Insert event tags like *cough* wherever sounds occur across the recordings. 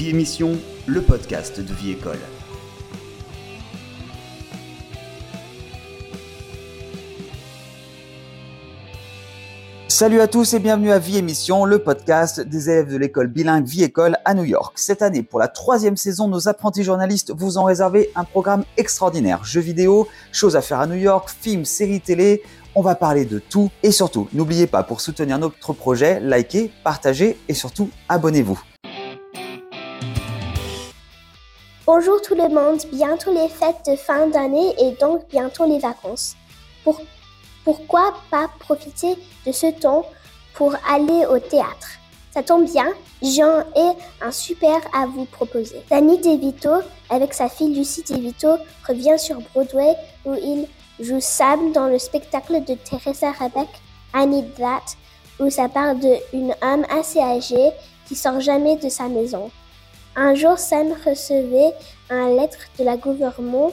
Vie Émission, le podcast de Vie École. Salut à tous et bienvenue à Vie Émission, le podcast des élèves de l'école bilingue Vie École à New York. Cette année, pour la troisième saison, nos apprentis journalistes vous ont réservé un programme extraordinaire. Jeux vidéo, choses à faire à New York, films, séries télé, on va parler de tout et surtout, n'oubliez pas pour soutenir notre projet, likez, partagez et surtout abonnez-vous. Bonjour tout le monde, bientôt les fêtes de fin d'année et donc bientôt les vacances. pourquoi pas profiter de ce temps pour aller au théâtre? Ça tombe bien, Jean ai un super à vous proposer. Danny DeVito, avec sa fille Lucie DeVito, revient sur Broadway où il joue Sam dans le spectacle de Teresa Rebeck, I Need That, où ça parle d'une homme assez âgée qui sort jamais de sa maison. Un jour, Sam recevait un lettre de la gouvernement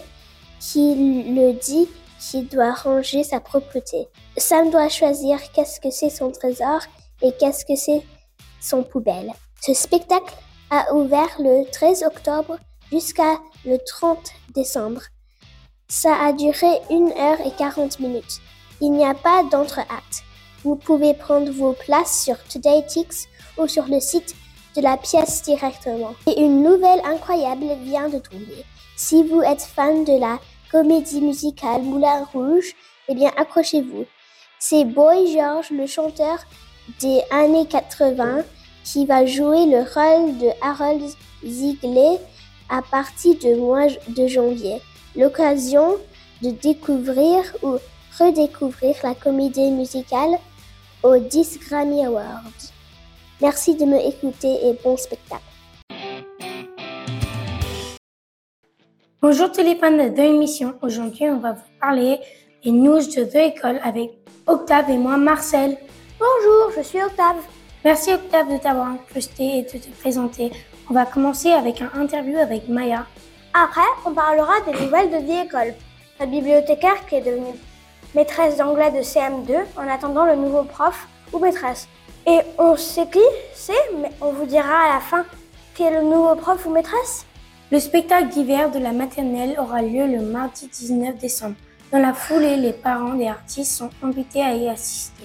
qui le dit qu'il doit ranger sa propreté. Sam doit choisir qu'est-ce que c'est son trésor et qu'est-ce que c'est son poubelle. Ce spectacle a ouvert le 13 octobre jusqu'à le 30 décembre. Ça a duré 1 heure et 40 minutes. Il n'y a pas d'entre-acte. Vous pouvez prendre vos places sur TodayTix ou sur le site de la pièce directement. Et une nouvelle incroyable vient de tomber. Si vous êtes fan de la comédie musicale Moulin Rouge, eh bien accrochez-vous. C'est Boy George, le chanteur des années 80, qui va jouer le rôle de Harold Ziegler à partir du mois de janvier. L'occasion de découvrir ou redécouvrir la comédie musicale aux 10 Grammy Awards. Merci de me écouter et bon spectacle. Bonjour tous les fans de l'émission. Aujourd'hui, on va vous parler des news de The École avec Octave et moi, Marcel. Bonjour, je suis Octave. Merci Octave de t'avoir incrusté et de te présenter. On va commencer avec un interview avec Maya. Après, on parlera des nouvelles de The École. La bibliothécaire qui est devenue maîtresse d'anglais de CM2 en attendant le nouveau prof ou maîtresse. Et on sait qui c'est, mais on vous dira à la fin qui est le nouveau prof ou maîtresse. Le spectacle d'hiver de la maternelle aura lieu le mardi 19 décembre. Dans la foulée, les parents des artistes sont invités à y assister.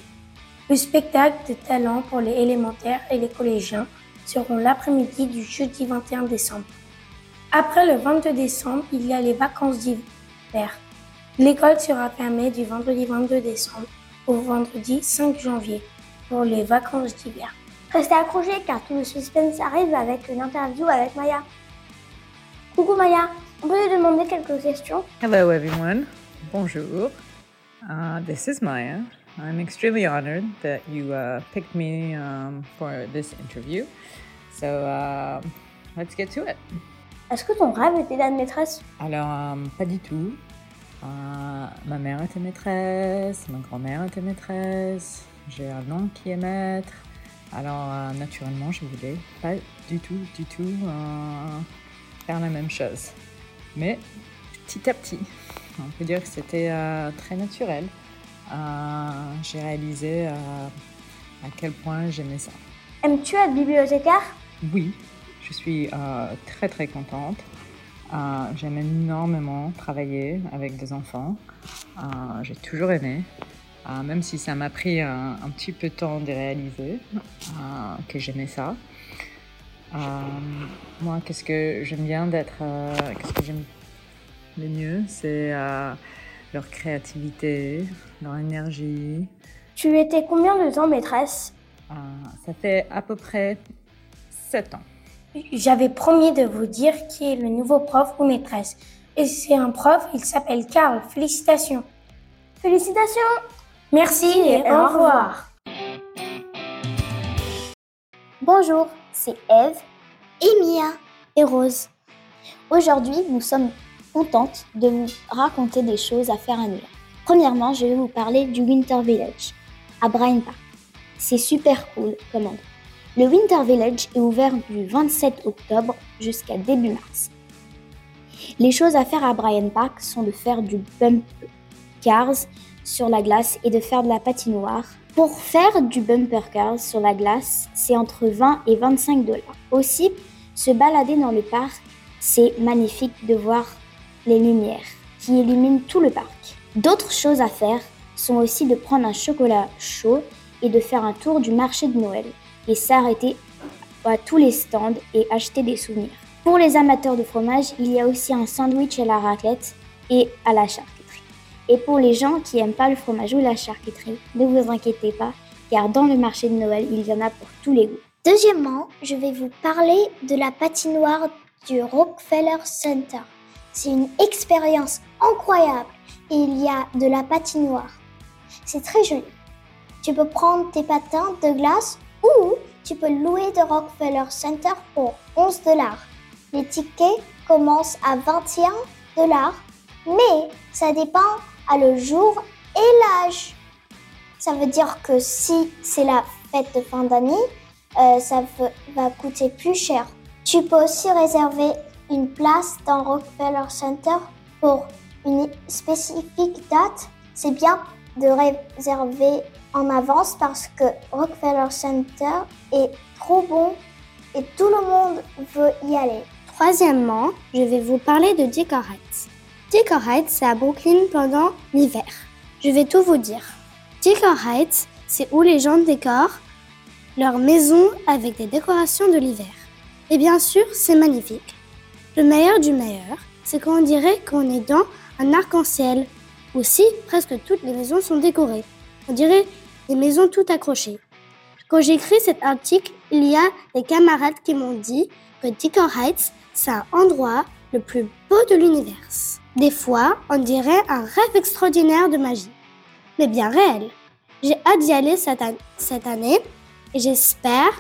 Le spectacle de talent pour les élémentaires et les collégiens seront l'après-midi du jeudi 21 décembre. Après le 22 décembre, il y a les vacances d'hiver. L'école sera fermée du vendredi 22 décembre au vendredi 5 janvier pour les vacances d'hiver. Restez accrochés car tout le suspense arrive avec une interview avec Maya. Coucou Maya, on peut lui demander quelques questions? Hello everyone. Bonjour. Uh, this is Maya. I'm extremely honored that you uh, picked me um, for this interview. So uh, let's get to it. Est-ce que ton rêve était d'être maîtresse? Alors, um, pas du tout. Uh, ma mère était maîtresse, ma grand-mère était maîtresse, j'ai un oncle qui est maître. Alors, euh, naturellement, je voulais pas du tout, du tout euh, faire la même chose. Mais petit à petit, on peut dire que c'était euh, très naturel. j'ai réalisé à quel point j'aimais ça. Aimes-tu être bibliothécaire? Oui, je suis très très contente. J'aime énormément travailler avec des enfants. j'ai toujours aimé. Euh, même si ça m'a pris un, petit peu de temps de réaliser euh, que j'aimais ça. Euh, moi, qu'est-ce que j'aime bien d'être, qu'est-ce que j'aime le mieux, c'est leur créativité, leur énergie. Tu étais combien de temps maîtresse? Ça fait à peu près 7 ans. J'avais promis de vous dire qui est le nouveau prof ou maîtresse. Et c'est un prof, il s'appelle Carl. Félicitations. Félicitations Merci et au revoir. Bonjour, c'est Eve, Mia et Rose. Aujourd'hui, nous sommes contentes de vous raconter des choses à faire à New York. Premièrement, je vais vous parler du Winter Village à Bryant Park. C'est super cool comme endroit. Le Winter Village est ouvert du 27 octobre jusqu'à début mars. Les choses à faire à Bryant Park sont de faire du bump cars, sur la glace et de faire de la patinoire. Pour faire du bumper cars sur la glace, c'est entre 20 et 25 dollars. Aussi, Se balader dans le parc, c'est magnifique de voir les lumières qui illuminent tout le parc. D'autres choses à faire sont aussi de prendre un chocolat chaud et de faire un tour du marché de Noël et s'arrêter à tous les stands et acheter des souvenirs. Pour les amateurs de fromage, il y a aussi un sandwich à la raclette et à la charcuterie. Et pour les gens qui n'aiment pas le fromage ou la charcuterie, ne vous inquiétez pas, car dans le marché de Noël, il y en a pour tous les goûts. Deuxièmement, je vais vous parler de la patinoire du Rockefeller Center. C'est une expérience incroyable et il y a de la patinoire. C'est très joli. Tu peux prendre tes patins de glace ou tu peux louer de Rockefeller Center pour 11 dollars. Les tickets commencent à 21 dollars, mais ça dépend le jour et l'âge. Ça veut dire que si c'est la fête de fin d'année, euh, ça va coûter plus cher. Tu peux aussi réserver une place dans Rockefeller Center pour une spécifique date. C'est bien de réserver en avance parce que Rockefeller Center est trop bon et tout le monde veut y aller. Troisièmement, je vais vous parler de Heights. Dicker Heights, c'est à Brooklyn pendant l'hiver. Je vais tout vous dire. Dicker Heights, c'est où les gens décorent leur maison avec des décorations de l'hiver. Et bien sûr, c'est magnifique. Le meilleur du meilleur, c'est qu'on dirait qu'on est dans un arc-en-ciel. Aussi, presque toutes les maisons sont décorées. On dirait des maisons toutes accrochées. Quand j'ai écrit cet article, il y a des camarades qui m'ont dit que Dicker Heights, c'est un endroit le plus beau de l'univers. Des fois, on dirait un rêve extraordinaire de magie, mais bien réel. J'ai hâte d'y aller cette, cette année et j'espère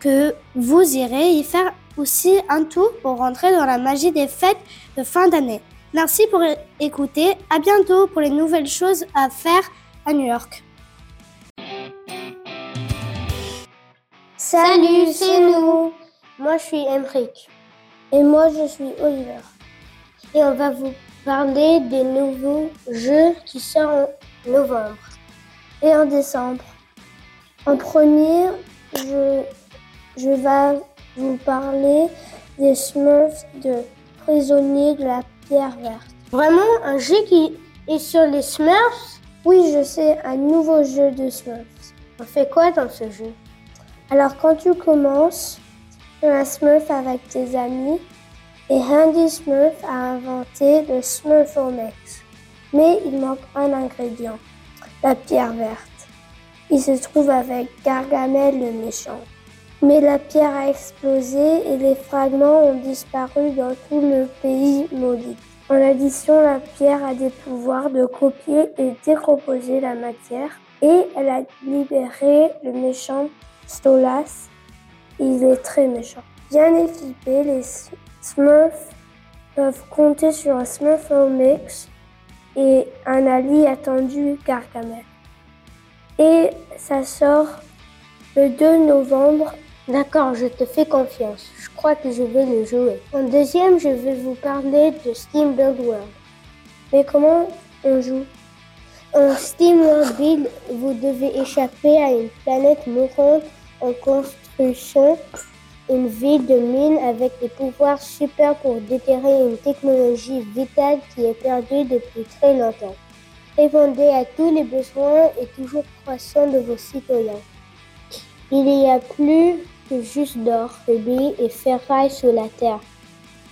que vous irez y faire aussi un tour pour rentrer dans la magie des fêtes de fin d'année. Merci pour écouter. À bientôt pour les nouvelles choses à faire à New York. Salut, c'est nous. Moi, je suis Emric. Et moi, je suis Oliver. Et on va vous parler des nouveaux jeux qui sortent en novembre et en décembre. En premier, je, je vais vous parler des Smurfs de prisonniers de la pierre verte. Vraiment un jeu qui est sur les Smurfs? Oui, je sais, un nouveau jeu de Smurfs. On fait quoi dans ce jeu? Alors quand tu commences, un Smurf avec tes amis et Handy Smurf a inventé le Smurfomex. Mais il manque un ingrédient, la pierre verte. Il se trouve avec Gargamel le méchant. Mais la pierre a explosé et les fragments ont disparu dans tout le pays maudit. En addition, la pierre a des pouvoirs de copier et décomposer la matière et elle a libéré le méchant Stolas. Il est très méchant. Bien équipés, les Smurfs peuvent compter sur un Smurfomex et un allié attendu Gargamel et ça sort le 2 novembre. D'accord, je te fais confiance. Je crois que je vais le jouer. En deuxième, je vais vous parler de Steam Build World. Mais comment on joue? En Steam World Build, vous devez échapper à une planète mourante en construction, une ville de mine avec des pouvoirs super pour déterrer une technologie vitale qui est perdue depuis très longtemps. Répondez à tous les besoins et toujours croissants de vos citoyens. Il n'y a plus que juste d'or, de et ferraille sur la terre.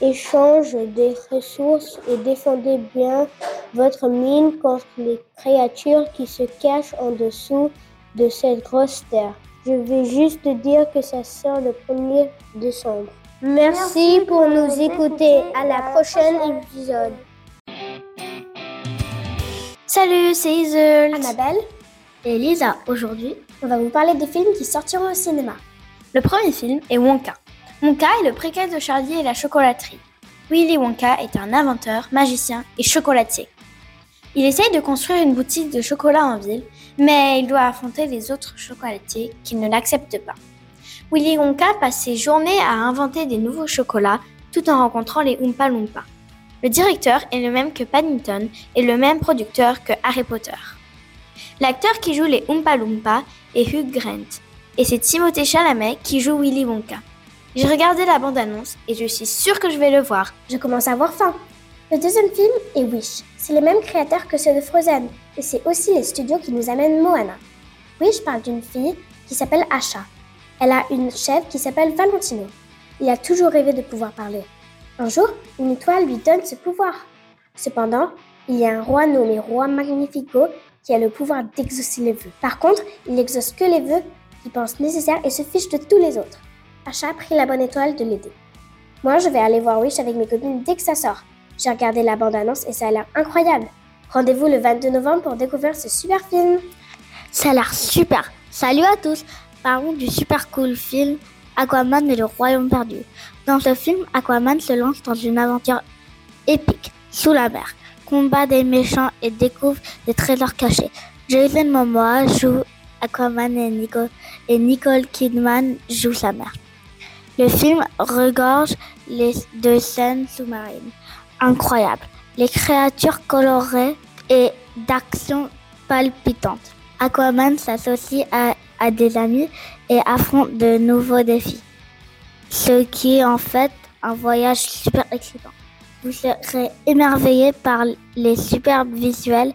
Échange des ressources et défendez bien votre mine contre les créatures qui se cachent en dessous de cette grosse terre. Je vais juste dire que ça sort le 1er décembre. Merci, pour nous écouter. À la prochaine épisode. Salut, c'est Isel, Annabelle et Lisa. Aujourd'hui, on va vous parler des films qui sortiront au cinéma. Le premier film est Wonka. Wonka est le préquel de Charlie et la chocolaterie. Willy Wonka est un inventeur, magicien et chocolatier. Il essaye de construire une boutique de chocolat en ville, mais il doit affronter les autres chocolatiers qui ne l'acceptent pas. Willy Wonka passe ses journées à inventer des nouveaux chocolats tout en rencontrant les Oompa Loompa. Le directeur est le même que Paddington et le même producteur que Harry Potter. L'acteur qui joue les Oompa Loompa est Hugh Grant et c'est Timothée Chalamet qui joue Willy Wonka. J'ai regardé la bande-annonce et je suis sûre que je vais le voir. Je commence à avoir faim. Le deuxième film est Wish. C'est les mêmes créateurs que ceux de Frozen. Et c'est aussi les studios qui nous amènent Moana. Wish parle d'une fille qui s'appelle Asha. Elle a une chef qui s'appelle Valentino. Il a toujours rêvé de pouvoir parler. Un jour, une étoile lui donne ce pouvoir. Cependant, il y a un roi nommé Roi Magnifico qui a le pouvoir d'exaucer les vœux. Par contre, il n'exauce que les vœux qu'il pense nécessaires et se fiche de tous les autres. Asha pris la bonne étoile de l'aider. Moi, je vais aller voir Wish avec mes copines dès que ça sort. J'ai regardé la bande-annonce et ça a l'air incroyable. Rendez-vous le 22 novembre pour découvrir ce super film. Ça a l'air super. Salut à tous. Parlons du super cool film Aquaman et le Royaume perdu. Dans ce film, Aquaman se lance dans une aventure épique sous la mer, combat des méchants et découvre des trésors cachés. Jason Momoa joue Aquaman et Nicole, Kidman joue sa mère. Le film regorge les deux scènes sous-marines incroyables, les créatures colorées et d'action palpitantes. Aquaman s'associe à, à des amis et affronte de nouveaux défis, ce qui est en fait un voyage super excitant. Vous serez émerveillé par les superbes visuels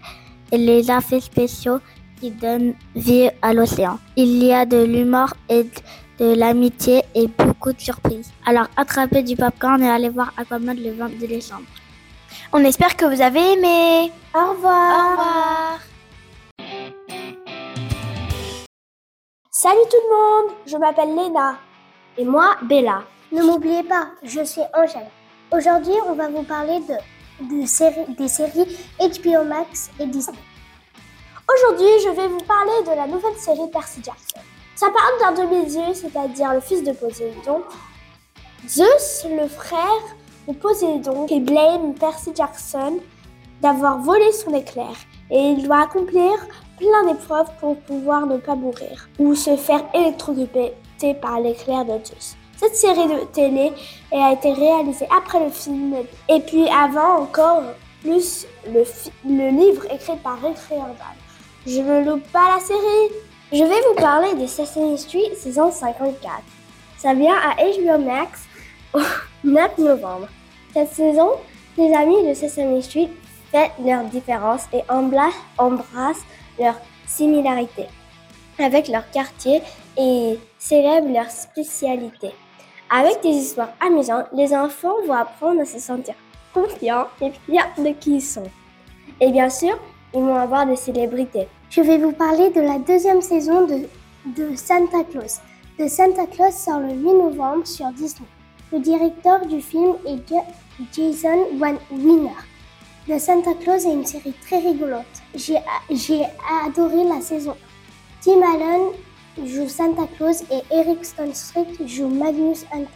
et les effets spéciaux qui donnent vie à l'océan. Il y a de l'humour et de l'amitié et beaucoup de surprises. Alors attrapez du popcorn et allez voir Aquaman le 22 décembre. On espère que vous avez aimé. Au revoir. Au revoir. Salut tout le monde, je m'appelle Léna. Et moi, Bella. Ne m'oubliez pas, je suis Angèle. Aujourd'hui, on va vous parler de, de séries, des séries HBO Max et Disney. Aujourd'hui, je vais vous parler de la nouvelle série Percy Jackson. Ça parle d'un demi-dieu, c'est-à-dire le fils de Poséidon. Zeus, le frère de Poséidon, qui blâme Percy Jackson d'avoir volé son éclair. Et il doit accomplir plein d'épreuves pour pouvoir ne pas mourir ou se faire électrocuter par l'éclair de Zeus. Cette série de télé a été réalisée après le film et puis avant encore plus le, le livre écrit par Rick Riordan. Je ne loupe pas la série. Je vais vous parler de Sesame Street saison 54. Ça vient à HBO Max au *laughs* 9 novembre. Cette saison, les amis de Sesame Street fêtent leurs différences et embrassent leurs similarités avec leur quartier et célèbrent leurs spécialités. Avec des histoires amusantes, les enfants vont apprendre à se sentir confiants et fiers de qui ils sont. Et bien sûr, ils vont avoir des célébrités. Je vais vous parler de la deuxième saison de, Santa Claus. De Santa Claus sort le 8 novembre sur Disney. Le directeur du film est Jason Wiener. The Santa Claus est une série très rigolote. J'ai adoré la saison. Tim Allen joue Santa Claus et Eric Stone Street joue Magnus Hunt.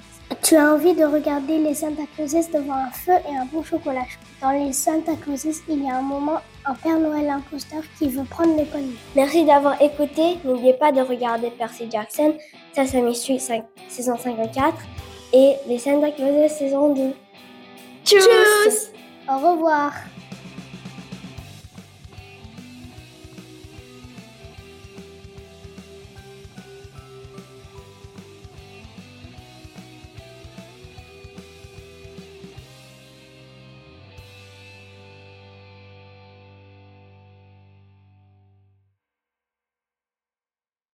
Tu as envie de regarder les Santa Clauses devant un feu et un bon chocolat chaud. Dans les Santa Clauses, il y a un moment, un Père Noël imposteur qui veut prendre les connues. Merci d'avoir écouté. N'oubliez pas de regarder Percy Jackson, Sesame Street 5, saison 54 et les Santa Clauses saison 2. Tchuss Au revoir